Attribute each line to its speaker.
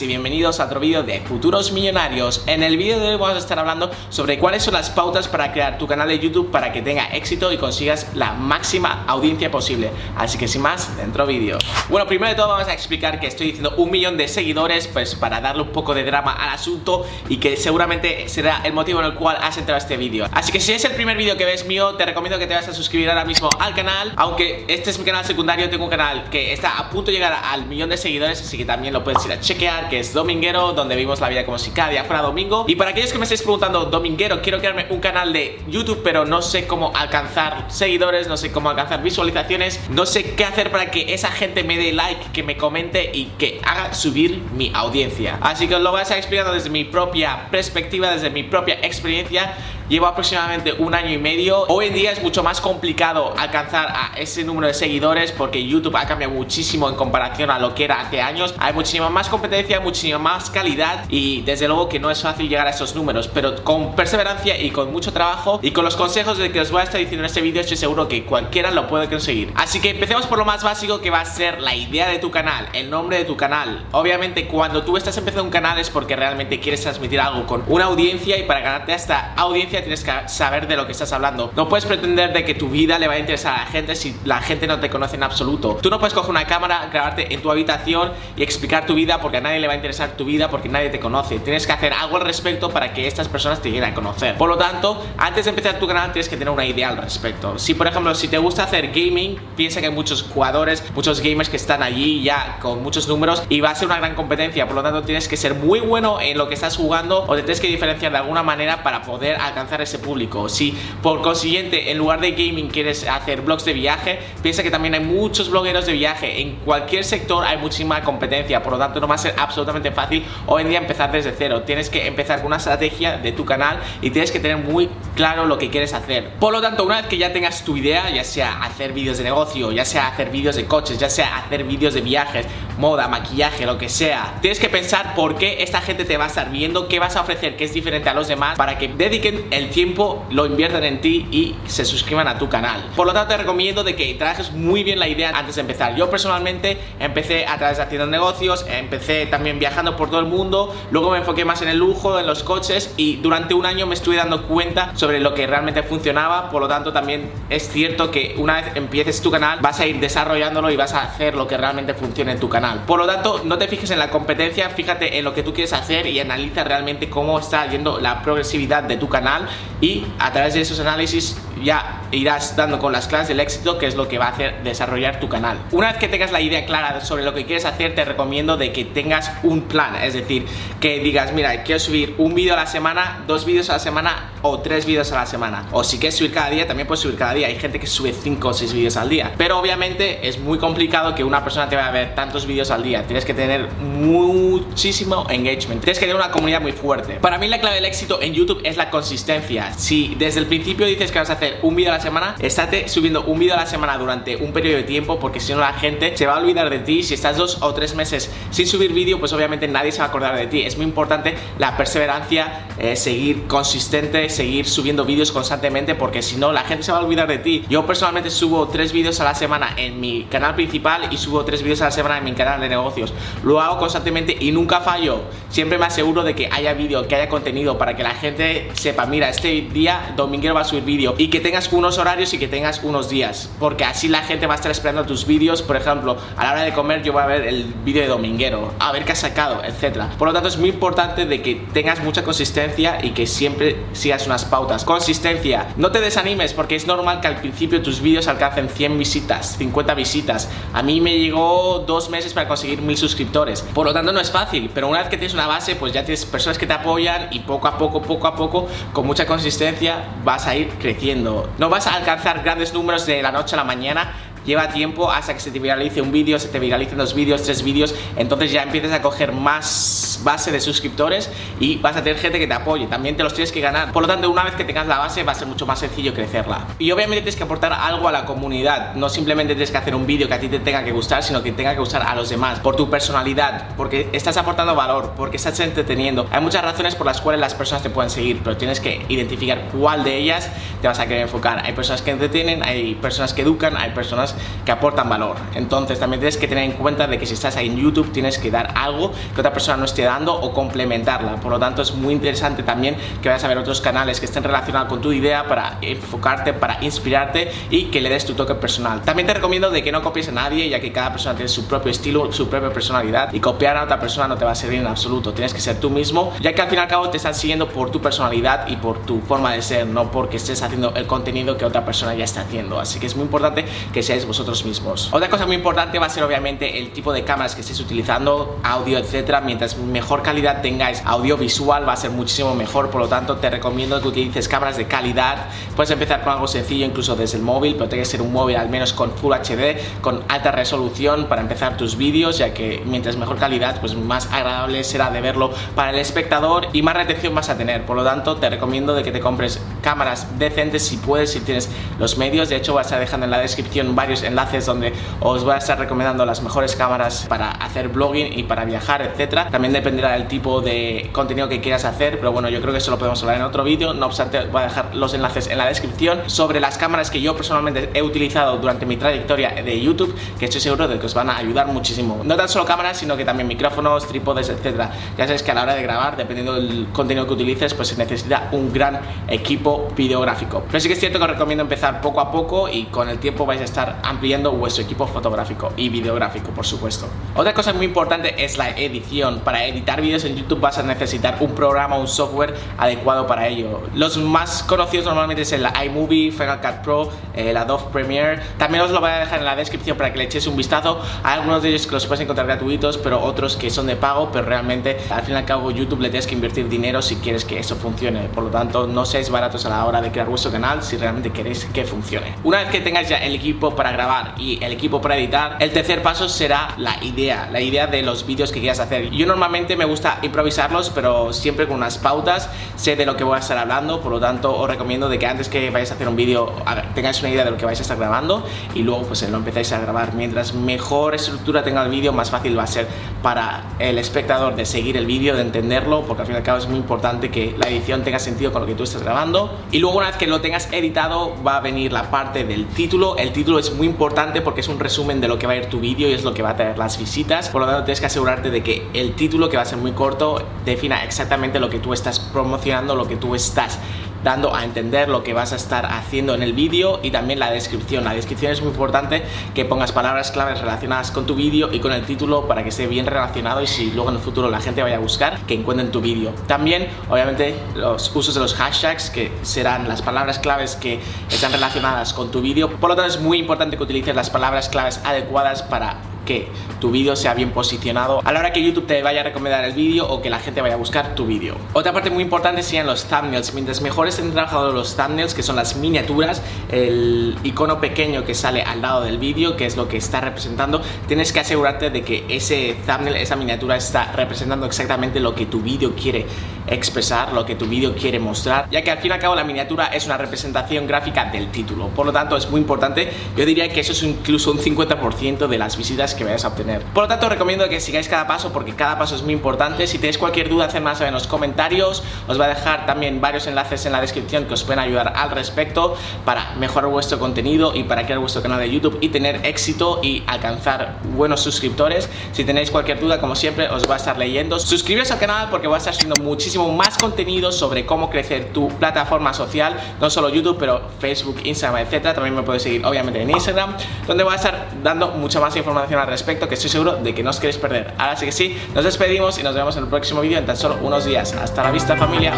Speaker 1: Y bienvenidos a otro vídeo de Futuros Millonarios. En el vídeo de hoy vamos a estar hablando sobre cuáles son las pautas para crear tu canal de YouTube para que tenga éxito y consigas la máxima audiencia posible. Así que sin más, dentro vídeo. Bueno, primero de todo vamos a explicar que estoy diciendo un millón de seguidores pues para darle un poco de drama al asunto y que seguramente será el motivo en el cual has entrado a este vídeo. Así que si es el primer vídeo que ves mío, te recomiendo que te vayas a suscribir ahora mismo al canal. Aunque este es mi canal secundario, tengo un canal que está a punto de llegar al millón de seguidores, así que también lo puedes ir chequear, que es Dominguero, donde vivimos la vida como si cada día fuera domingo. Y para aquellos que me estéis preguntando, Dominguero, quiero crearme un canal de YouTube, pero no sé cómo alcanzar seguidores, no sé cómo alcanzar visualizaciones, no sé qué hacer para que esa gente me dé like, que me comente y que haga subir mi audiencia. Así que os lo voy a estar explicando desde mi propia perspectiva, desde mi propia experiencia llevo aproximadamente un año y medio. Hoy en día es mucho más complicado alcanzar a ese número de seguidores porque YouTube ha cambiado muchísimo en comparación a lo que era hace años. Hay muchísima más competencia, muchísima más calidad y desde luego que no es fácil llegar a esos números, pero con perseverancia y con mucho trabajo y con los consejos de que os voy a estar diciendo en este vídeo estoy seguro que cualquiera lo puede conseguir. Así que empecemos por lo más básico que va a ser la idea de tu canal, el nombre de tu canal. Obviamente cuando tú estás empezando un canal es porque realmente quieres transmitir algo con una audiencia y para ganarte a esta audiencia tienes que saber de lo que estás hablando. No puedes pretender de que tu vida le va a interesar a la gente si la gente no te conoce en absoluto. Tú no puedes coger una cámara, grabarte en tu habitación y explicar tu vida porque a nadie le va a interesar tu vida porque nadie te conoce. Tienes que hacer algo al respecto para que estas personas te lleguen a conocer. Por lo tanto, antes de empezar tu canal tienes que tener una idea al respecto. Si por ejemplo, si te gusta hacer gaming, piensa que hay muchos jugadores, muchos gamers que están allí ya con muchos números y va a ser una gran competencia. Por lo tanto, tienes que ser muy bueno en lo que estás jugando o te tienes que diferenciar de alguna manera para poder alcanzar ese público. Si por consiguiente en lugar de gaming quieres hacer blogs de viaje, piensa que también hay muchos blogueros de viaje. En cualquier sector hay muchísima competencia, por lo tanto no va a ser absolutamente fácil hoy en día empezar desde cero. Tienes que empezar con una estrategia de tu canal y tienes que tener muy claro lo que quieres hacer. Por lo tanto, una vez que ya tengas tu idea, ya sea hacer vídeos de negocio, ya sea hacer vídeos de coches, ya sea hacer vídeos de viajes, moda, maquillaje, lo que sea, tienes que pensar por qué esta gente te va a estar viendo, qué vas a ofrecer que es diferente a los demás para que dediquen el tiempo lo inviertan en ti y se suscriban a tu canal. Por lo tanto, te recomiendo de que trabajes muy bien la idea antes de empezar. Yo personalmente empecé a través de haciendo negocios, empecé también viajando por todo el mundo, luego me enfoqué más en el lujo, en los coches y durante un año me estuve dando cuenta sobre lo que realmente funcionaba. Por lo tanto, también es cierto que una vez empieces tu canal, vas a ir desarrollándolo y vas a hacer lo que realmente funcione en tu canal. Por lo tanto, no te fijes en la competencia, fíjate en lo que tú quieres hacer y analiza realmente cómo está yendo la progresividad de tu canal y a través de esos análisis ya irás dando con las claves del éxito, que es lo que va a hacer desarrollar tu canal. Una vez que tengas la idea clara sobre lo que quieres hacer, te recomiendo de que tengas un plan, es decir, que digas, mira, quiero subir un vídeo a la semana, dos vídeos a la semana o tres vídeos a la semana. O si quieres subir cada día, también puedes subir cada día. Hay gente que sube cinco o seis vídeos al día. Pero obviamente es muy complicado que una persona te vaya a ver tantos vídeos al día. Tienes que tener muchísimo engagement. Tienes que tener una comunidad muy fuerte. Para mí la clave del éxito en YouTube es la consistencia. Si desde el principio dices que vas a hacer un vídeo a la semana, estate subiendo un vídeo a la semana durante un periodo de tiempo porque si no la gente se va a olvidar de ti. Si estás dos o tres meses sin subir vídeo, pues obviamente nadie se va a acordar de ti. Es muy importante la perseverancia, eh, seguir consistente, seguir subiendo vídeos constantemente porque si no la gente se va a olvidar de ti. Yo personalmente subo tres vídeos a la semana en mi canal principal y subo tres vídeos a la semana en mi canal de negocios. Lo hago constantemente y nunca fallo. Siempre me aseguro de que haya vídeo, que haya contenido para que la gente sepa, mira, este día Dominguero va a subir vídeo y que tengas unos horarios y que tengas unos días, porque así la gente va a estar esperando tus vídeos, por ejemplo, a la hora de comer yo voy a ver el vídeo de dominguero, a ver qué has sacado, etcétera. Por lo tanto, es muy importante de que tengas mucha consistencia y que siempre sigas unas pautas. Consistencia, no te desanimes porque es normal que al principio tus vídeos alcancen 100 visitas, 50 visitas. A mí me llegó dos meses para conseguir mil suscriptores. Por lo tanto, no es fácil, pero una vez que tienes una base, pues ya tienes personas que te apoyan y poco a poco, poco a poco, con mucha consistencia, vas a ir creciendo. No vas a alcanzar grandes números de la noche a la mañana, lleva tiempo hasta que se te viralice un vídeo, se te viralicen dos vídeos, tres vídeos, entonces ya empiezas a coger más base de suscriptores y vas a tener gente que te apoye, también te los tienes que ganar. Por lo tanto, una vez que tengas la base va a ser mucho más sencillo crecerla. Y obviamente tienes que aportar algo a la comunidad, no simplemente tienes que hacer un vídeo que a ti te tenga que gustar, sino que tenga que gustar a los demás, por tu personalidad, porque estás aportando valor, porque estás entreteniendo. Hay muchas razones por las cuales las personas te pueden seguir, pero tienes que identificar cuál de ellas te vas a querer enfocar. Hay personas que entretienen, hay personas que educan, hay personas que aportan valor. Entonces también tienes que tener en cuenta de que si estás ahí en YouTube tienes que dar algo que otra persona no esté dando o complementarla. Por lo tanto es muy interesante también que vayas a ver otros canales que estén relacionados con tu idea para enfocarte, para inspirarte y que le des tu toque personal. También te recomiendo de que no copies a nadie ya que cada persona tiene su propio estilo, su propia personalidad y copiar a otra persona no te va a servir en absoluto. Tienes que ser tú mismo ya que al fin y al cabo te están siguiendo por tu personalidad y por tu forma de ser, no porque estés haciendo el contenido que otra persona ya está haciendo. Así que es muy importante que vosotros mismos. Otra cosa muy importante va a ser obviamente el tipo de cámaras que estéis utilizando, audio, etcétera. Mientras mejor calidad tengáis audiovisual va a ser muchísimo mejor. Por lo tanto, te recomiendo que utilices cámaras de calidad. Puedes empezar con algo sencillo, incluso desde el móvil, pero tiene que ser un móvil al menos con Full HD, con alta resolución para empezar tus vídeos, ya que mientras mejor calidad, pues más agradable será de verlo para el espectador y más retención vas a tener. Por lo tanto, te recomiendo de que te compres cámaras decentes si puedes, si tienes los medios. De hecho, vas a dejando en la descripción enlaces donde os voy a estar recomendando las mejores cámaras para hacer blogging y para viajar, etcétera. También dependerá del tipo de contenido que quieras hacer, pero bueno, yo creo que eso lo podemos hablar en otro vídeo. No obstante, voy a dejar los enlaces en la descripción sobre las cámaras que yo personalmente he utilizado durante mi trayectoria de YouTube, que estoy seguro de que os van a ayudar muchísimo. No tan solo cámaras, sino que también micrófonos, trípodes, etcétera. Ya sabéis que a la hora de grabar, dependiendo del contenido que utilices, pues se necesita un gran equipo videográfico. Pero sí que es cierto que os recomiendo empezar poco a poco y con el tiempo vais a estar ampliando vuestro equipo fotográfico y videográfico, por supuesto. Otra cosa muy importante es la edición. Para editar vídeos en YouTube vas a necesitar un programa, un software adecuado para ello. Los más conocidos normalmente es el iMovie, Final Cut Pro, el Adobe Premiere. También os lo voy a dejar en la descripción para que le echéis un vistazo. Hay algunos de ellos que los puedes encontrar gratuitos, pero otros que son de pago, pero realmente al fin y al cabo YouTube le tienes que invertir dinero si quieres que eso funcione. Por lo tanto, no seáis baratos a la hora de crear vuestro canal si realmente queréis que funcione. Una vez que tengáis ya el equipo para grabar y el equipo para editar, el tercer paso será la idea, la idea de los vídeos que quieras hacer. Yo normalmente me gusta improvisarlos, pero siempre con unas pautas, sé de lo que voy a estar hablando, por lo tanto os recomiendo de que antes que vayáis a hacer un vídeo tengáis una idea de lo que vais a estar grabando y luego pues lo empezáis a grabar. Mientras mejor estructura tenga el vídeo, más fácil va a ser para el espectador de seguir el vídeo, de entenderlo, porque al fin y al cabo es muy importante que la edición tenga sentido con lo que tú estás grabando. Y luego una vez que lo tengas editado va a venir la parte del título. El título es muy importante porque es un resumen de lo que va a ir tu vídeo y es lo que va a traer las visitas. Por lo tanto, tienes que asegurarte de que el título, que va a ser muy corto, defina exactamente lo que tú estás promocionando, lo que tú estás dando a entender lo que vas a estar haciendo en el vídeo y también la descripción. La descripción es muy importante que pongas palabras claves relacionadas con tu vídeo y con el título para que esté bien relacionado y si luego en el futuro la gente vaya a buscar que encuentren tu vídeo. También, obviamente, los usos de los hashtags que serán las palabras claves que están relacionadas con tu vídeo. Por lo tanto, es muy importante que utilices las palabras claves adecuadas para que tu vídeo sea bien posicionado a la hora que YouTube te vaya a recomendar el vídeo o que la gente vaya a buscar tu vídeo. Otra parte muy importante serían los thumbnails. Mientras mejor estén trabajados los thumbnails, que son las miniaturas, el icono pequeño que sale al lado del vídeo, que es lo que está representando, tienes que asegurarte de que ese thumbnail, esa miniatura está representando exactamente lo que tu vídeo quiere expresar, lo que tu vídeo quiere mostrar, ya que al fin y al cabo la miniatura es una representación gráfica del título. Por lo tanto, es muy importante. Yo diría que eso es incluso un 50% de las visitas que vais a obtener. Por lo tanto, recomiendo que sigáis cada paso porque cada paso es muy importante. Si tenéis cualquier duda, hacedmela saber en los comentarios. Os voy a dejar también varios enlaces en la descripción que os pueden ayudar al respecto para mejorar vuestro contenido y para crear vuestro canal de YouTube y tener éxito y alcanzar buenos suscriptores. Si tenéis cualquier duda, como siempre, os voy a estar leyendo. Suscribiros al canal porque voy a estar subiendo muchísimo más contenido sobre cómo crecer tu plataforma social, no solo YouTube, pero Facebook, Instagram, etcétera. También me puedes seguir, obviamente, en Instagram, donde voy a estar dando mucha más información respecto que estoy seguro de que no os queréis perder. Ahora sí que sí, nos despedimos y nos vemos en el próximo vídeo en tan solo unos días. Hasta la vista, familia.